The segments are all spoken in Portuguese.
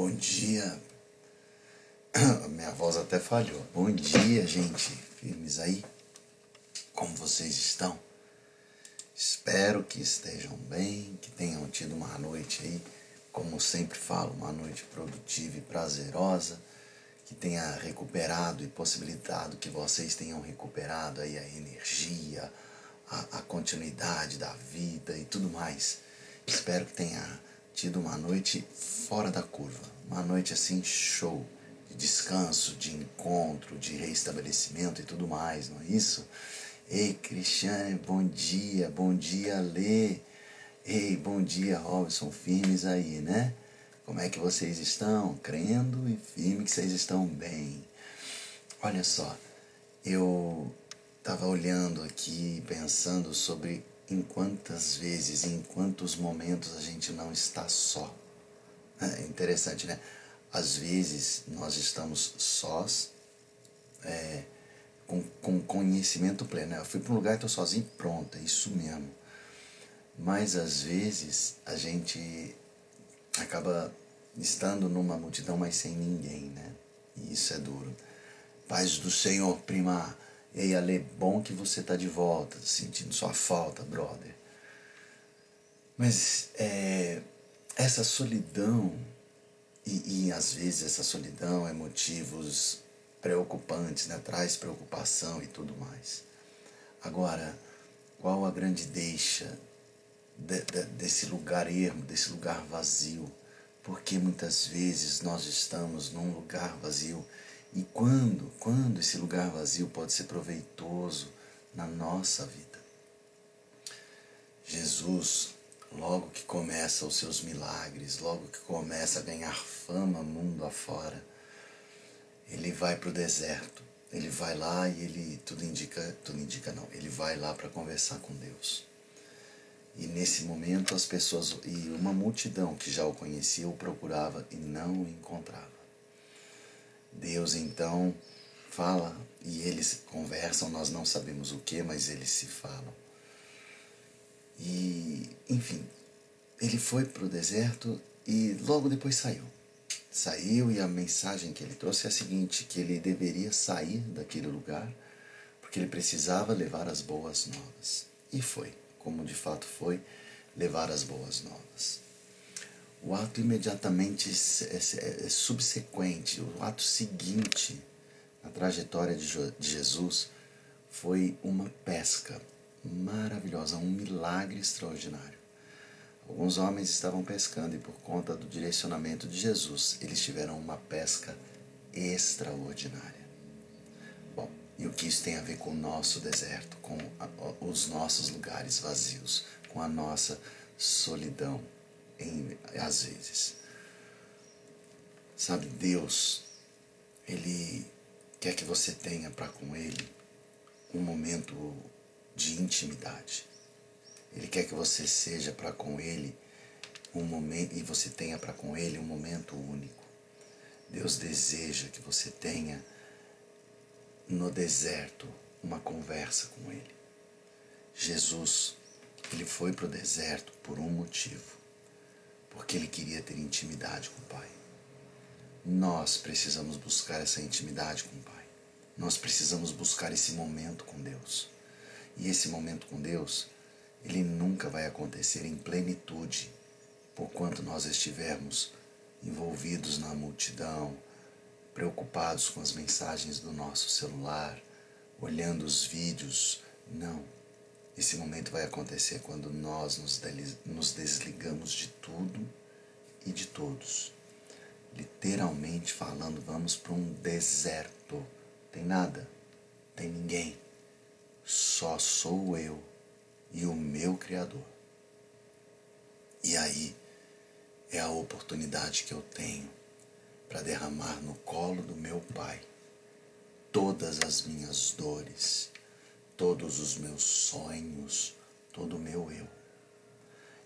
Bom dia. Minha voz até falhou. Bom dia, gente. Firmes aí? Como vocês estão? Espero que estejam bem, que tenham tido uma noite aí, como sempre falo, uma noite produtiva e prazerosa, que tenha recuperado e possibilitado que vocês tenham recuperado aí a energia, a, a continuidade da vida e tudo mais. Espero que tenha tido uma noite fora da curva, uma noite assim show, de descanso, de encontro, de reestabelecimento e tudo mais, não é isso? Ei, Cristiane, bom dia, bom dia, Lê. Ei, bom dia, Robson, firmes aí, né? Como é que vocês estão? Crendo e firme que vocês estão bem. Olha só, eu estava olhando aqui, pensando sobre em quantas vezes, em quantos momentos a gente não está só. É interessante, né? Às vezes nós estamos sós, é, com, com conhecimento pleno. Eu fui para um lugar e estou sozinho, pronto, é isso mesmo. Mas às vezes a gente acaba estando numa multidão, mas sem ninguém, né? E isso é duro. Paz do Senhor, prima. Ei, Ale, bom que você tá de volta, sentindo sua falta, brother. Mas é, essa solidão, e, e às vezes essa solidão é motivos preocupantes, né? traz preocupação e tudo mais. Agora, qual a grande deixa de, de, desse lugar ermo, desse lugar vazio? Porque muitas vezes nós estamos num lugar vazio e quando, quando esse lugar vazio pode ser proveitoso na nossa vida? Jesus, logo que começa os seus milagres, logo que começa a ganhar fama mundo afora, ele vai para o deserto. Ele vai lá e ele tudo indica, tudo indica não. Ele vai lá para conversar com Deus. E nesse momento as pessoas e uma multidão que já o conhecia o procurava e não o encontrava. Deus então fala e eles conversam, nós não sabemos o que, mas eles se falam. E, enfim, ele foi para o deserto e logo depois saiu. Saiu e a mensagem que ele trouxe é a seguinte: que ele deveria sair daquele lugar porque ele precisava levar as boas novas. E foi, como de fato foi, levar as boas novas. O ato imediatamente é, é subsequente, o ato seguinte na trajetória de Jesus foi uma pesca maravilhosa, um milagre extraordinário. Alguns homens estavam pescando e, por conta do direcionamento de Jesus, eles tiveram uma pesca extraordinária. Bom, e o que isso tem a ver com o nosso deserto, com os nossos lugares vazios, com a nossa solidão? Em, às vezes. Sabe, Deus, Ele quer que você tenha para com Ele um momento de intimidade. Ele quer que você seja para com Ele um momento e você tenha para com Ele um momento único. Deus deseja que você tenha no deserto uma conversa com Ele. Jesus, ele foi para o deserto por um motivo porque ele queria ter intimidade com o Pai. Nós precisamos buscar essa intimidade com o Pai. Nós precisamos buscar esse momento com Deus. E esse momento com Deus, ele nunca vai acontecer em plenitude, porquanto nós estivermos envolvidos na multidão, preocupados com as mensagens do nosso celular, olhando os vídeos. Não. Esse momento vai acontecer quando nós nos desligamos de tudo e de todos. Literalmente falando, vamos para um deserto. Tem nada, tem ninguém. Só sou eu e o meu Criador. E aí é a oportunidade que eu tenho para derramar no colo do meu Pai todas as minhas dores, todos os meus sonhos, todo o meu eu.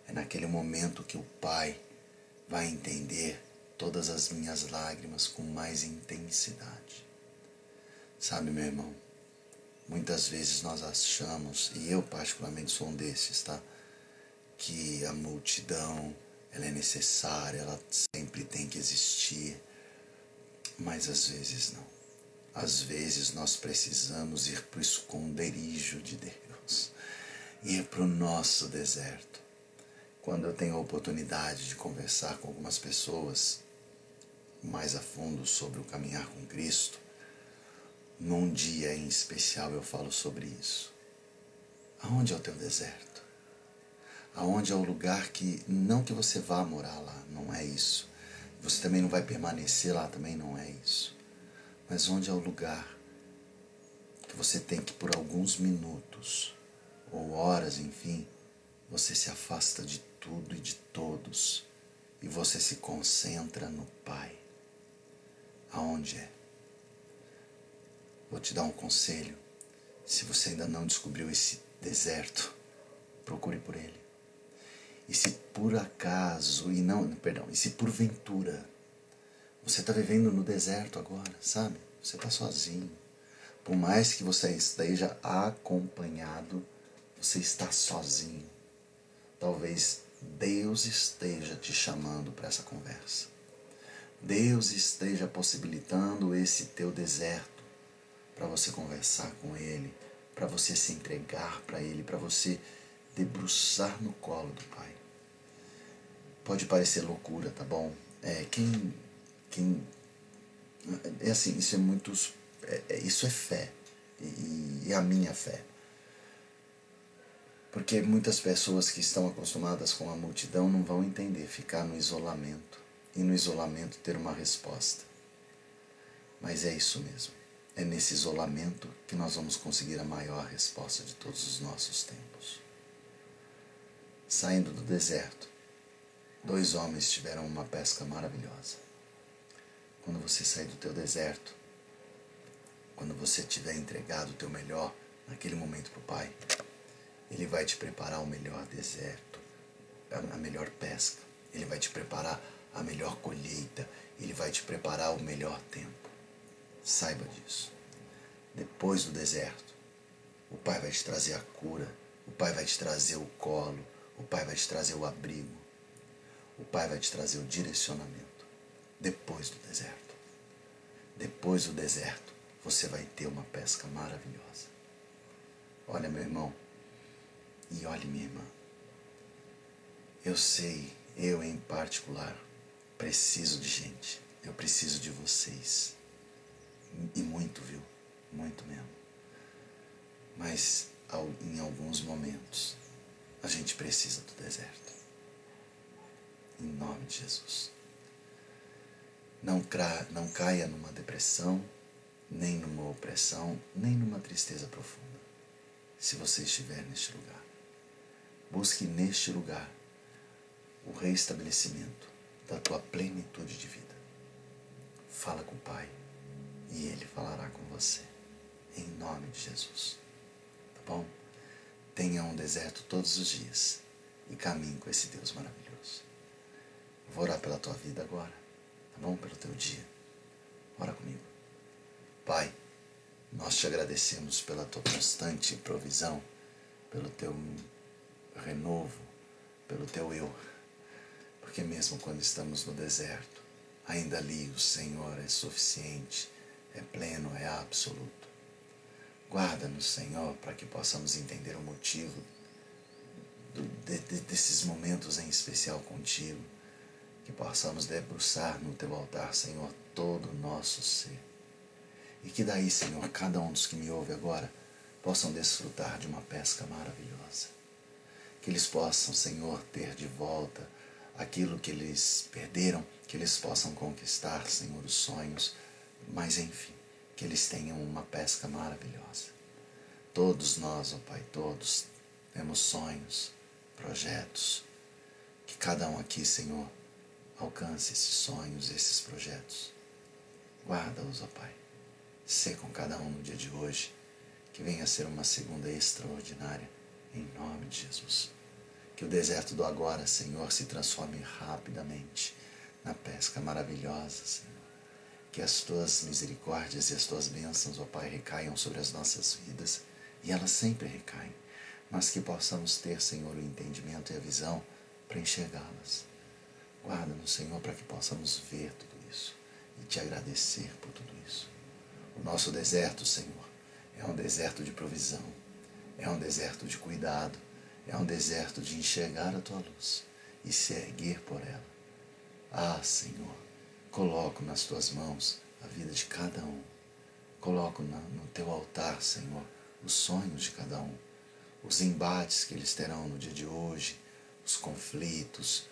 É naquele momento que o Pai vai entender todas as minhas lágrimas com mais intensidade. Sabe, meu irmão, muitas vezes nós achamos, e eu particularmente sou um desses, tá? Que a multidão ela é necessária, ela sempre tem que existir, mas às vezes não. Às vezes nós precisamos ir para o esconderijo de Deus, ir para o nosso deserto. Quando eu tenho a oportunidade de conversar com algumas pessoas mais a fundo sobre o caminhar com Cristo, num dia em especial eu falo sobre isso. Aonde é o teu deserto? Aonde é o lugar que não que você vá morar lá, não é isso. Você também não vai permanecer lá, também não é isso. Mas onde é o lugar que você tem que por alguns minutos ou horas, enfim, você se afasta de tudo e de todos e você se concentra no Pai. Aonde é? Vou te dar um conselho. Se você ainda não descobriu esse deserto, procure por ele. E se por acaso, e não, perdão, e se porventura você está vivendo no deserto agora, sabe? Você está sozinho. Por mais que você esteja acompanhado, você está sozinho. Talvez Deus esteja te chamando para essa conversa. Deus esteja possibilitando esse teu deserto para você conversar com Ele, para você se entregar para Ele, para você debruçar no colo do Pai. Pode parecer loucura, tá bom? É, quem, é assim, isso é muito, é, é, isso é fé e, e a minha fé. Porque muitas pessoas que estão acostumadas com a multidão não vão entender ficar no isolamento e no isolamento ter uma resposta. Mas é isso mesmo. É nesse isolamento que nós vamos conseguir a maior resposta de todos os nossos tempos. Saindo do deserto, dois homens tiveram uma pesca maravilhosa. Quando você sair do teu deserto, quando você tiver entregado o teu melhor naquele momento para o Pai, Ele vai te preparar o melhor deserto, a melhor pesca. Ele vai te preparar a melhor colheita. Ele vai te preparar o melhor tempo. Saiba disso. Depois do deserto, o Pai vai te trazer a cura, o Pai vai te trazer o colo, o Pai vai te trazer o abrigo, o Pai vai te trazer o direcionamento. Depois do deserto. Depois do deserto, você vai ter uma pesca maravilhosa. Olha, meu irmão, e olhe, minha irmã. Eu sei, eu em particular, preciso de gente. Eu preciso de vocês. E muito, viu? Muito mesmo. Mas em alguns momentos a gente precisa do deserto. Em nome de Jesus. Não, cra, não caia numa depressão, nem numa opressão, nem numa tristeza profunda. Se você estiver neste lugar, busque neste lugar o reestabelecimento da tua plenitude de vida. Fala com o Pai e Ele falará com você. Em nome de Jesus. Tá bom? Tenha um deserto todos os dias e caminhe com esse Deus maravilhoso. Vou orar pela tua vida agora, Pelo teu dia. Ora comigo. Pai, nós te agradecemos pela tua constante provisão, pelo teu renovo, pelo teu eu. Porque mesmo quando estamos no deserto, ainda ali o Senhor é suficiente é pleno, é absoluto. Guarda-nos, Senhor, para que possamos entender o motivo do, de, de, desses momentos em especial contigo, que possamos debruçar no teu altar, Senhor, todo o nosso ser. E que daí, Senhor, cada um dos que me ouve agora possam desfrutar de uma pesca maravilhosa. Que eles possam, Senhor, ter de volta aquilo que eles perderam, que eles possam conquistar, Senhor, os sonhos mas enfim, que eles tenham uma pesca maravilhosa. Todos nós, ó oh Pai, todos temos sonhos, projetos. Que cada um aqui, Senhor, alcance esses sonhos, esses projetos. Guarda-os, ó Pai. Sê com cada um no dia de hoje. Que venha a ser uma segunda extraordinária, em nome de Jesus. Que o deserto do agora, Senhor, se transforme rapidamente na pesca maravilhosa, Senhor que as tuas misericórdias e as tuas bênçãos, ó Pai, recaiam sobre as nossas vidas, e elas sempre recaem, mas que possamos ter, Senhor, o entendimento e a visão para enxergá-las. Guarda no Senhor para que possamos ver tudo isso e te agradecer por tudo isso. O nosso deserto, Senhor, é um deserto de provisão, é um deserto de cuidado, é um deserto de enxergar a tua luz e se erguer por ela. Ah, Senhor, coloco nas tuas mãos a vida de cada um. Coloco no teu altar, Senhor, os sonhos de cada um, os embates que eles terão no dia de hoje, os conflitos,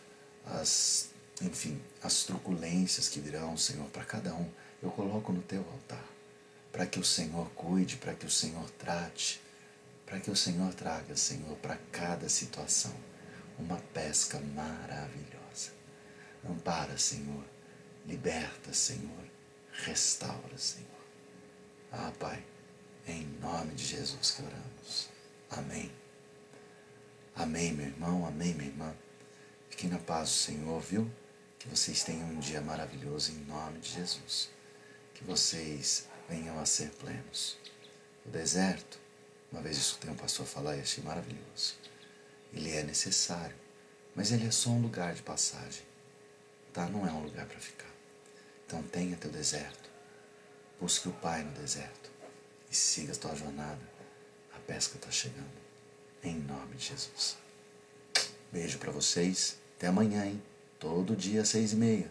as, enfim, as truculências que virão, Senhor, para cada um. Eu coloco no teu altar, para que o Senhor cuide, para que o Senhor trate, para que o Senhor traga, Senhor, para cada situação uma pesca maravilhosa. Ampara, Senhor, liberta, Senhor, restaura, Senhor. Ah, Pai, em nome de Jesus que oramos. Amém. Amém, meu irmão, amém, minha irmã. Fiquem na paz do Senhor, viu? Que vocês tenham um dia maravilhoso em nome de Jesus. Que vocês venham a ser plenos. O deserto, uma vez tem um pastor falar e achei maravilhoso. Ele é necessário, mas ele é só um lugar de passagem. Tá? Não é um lugar para ficar. Então tenha teu deserto. Busque o Pai no deserto e siga a tua jornada. A pesca está chegando. Em nome de Jesus. Beijo para vocês. Até amanhã, hein? Todo dia seis e meia.